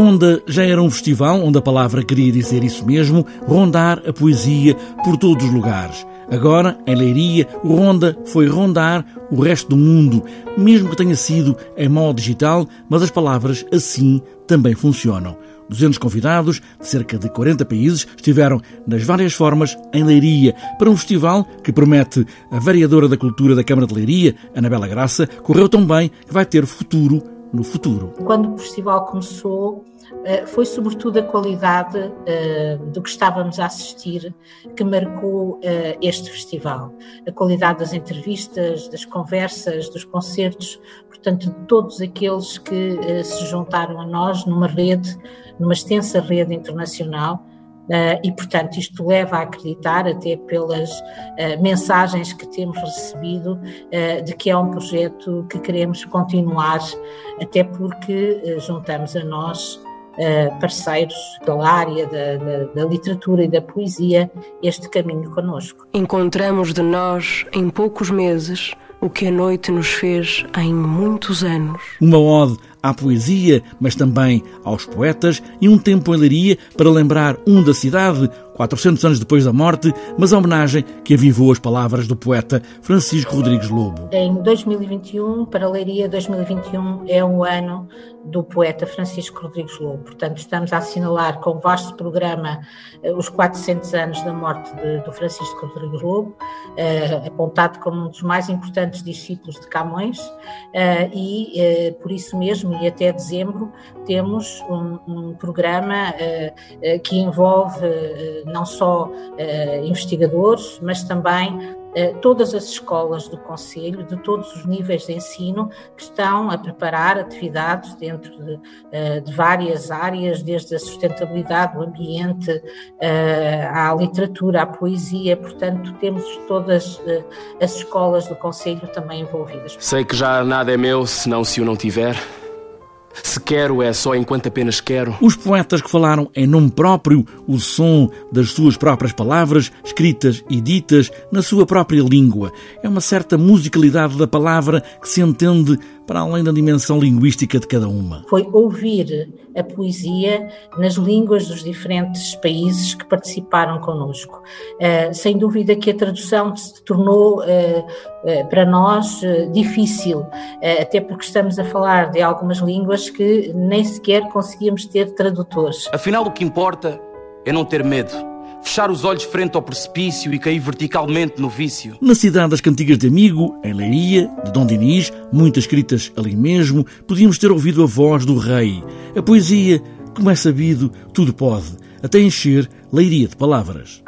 Ronda já era um festival onde a palavra queria dizer isso mesmo, rondar a poesia por todos os lugares. Agora, em Leiria, o Ronda foi rondar o resto do mundo, mesmo que tenha sido em modo digital, mas as palavras assim também funcionam. 200 convidados de cerca de 40 países estiveram nas várias formas em Leiria para um festival que promete a variadora da cultura da Câmara de Leiria, Anabela Graça, correu tão bem que vai ter futuro no futuro. Quando o festival começou, eh, foi sobretudo a qualidade eh, do que estávamos a assistir que marcou eh, este festival. A qualidade das entrevistas, das conversas, dos concertos, portanto, de todos aqueles que se juntaram a nós numa rede, numa extensa rede internacional e, portanto, isto leva a acreditar, até pelas uh, mensagens que temos recebido, uh, de que é um projeto que queremos continuar, até porque juntamos a nós parceiros pela área da, da, da, literatura e da poesia este caminho conosco. Encontramos de nós, em poucos meses, o que a noite nos fez em muitos anos. Uma ode à poesia, mas também aos poetas, e um tempo em Leiria para lembrar um da cidade, 400 anos depois da morte, mas a homenagem que avivou as palavras do poeta Francisco Rodrigues Lobo. Em 2021, para Leiria, 2021 é um ano do poeta Francisco Rodrigues Lobo. Portanto, estamos a assinalar com um vasto programa eh, os 400 anos da morte de, do Francisco Rodrigues Lobo, eh, apontado como um dos mais importantes discípulos de Camões, eh, e eh, por isso mesmo, e até dezembro, temos um, um programa eh, que envolve não só investigadores, mas também todas as escolas do Conselho, de todos os níveis de ensino, que estão a preparar atividades dentro de, eh, de várias áreas, desde a sustentabilidade, o ambiente, à literatura, à poesia, portanto, temos todas as escolas do Conselho também envolvidas. Sei que já nada é meu, senão se o não tiver. Se quero, é só enquanto apenas quero. Os poetas que falaram em nome próprio, o som das suas próprias palavras, escritas e ditas na sua própria língua. É uma certa musicalidade da palavra que se entende para além da dimensão linguística de cada uma. Foi ouvir a poesia nas línguas dos diferentes países que participaram connosco. Uh, sem dúvida que a tradução se tornou uh, uh, para nós difícil, até porque estamos a falar de algumas línguas que nem sequer conseguíamos ter tradutores. Afinal, o que importa é não ter medo fechar os olhos frente ao precipício e cair verticalmente no vício. Na cidade das Cantigas de Amigo, em Leiria, de Dom Dinis, muitas escritas ali mesmo, podíamos ter ouvido a voz do rei. A poesia, como é sabido, tudo pode, até encher Leiria de palavras.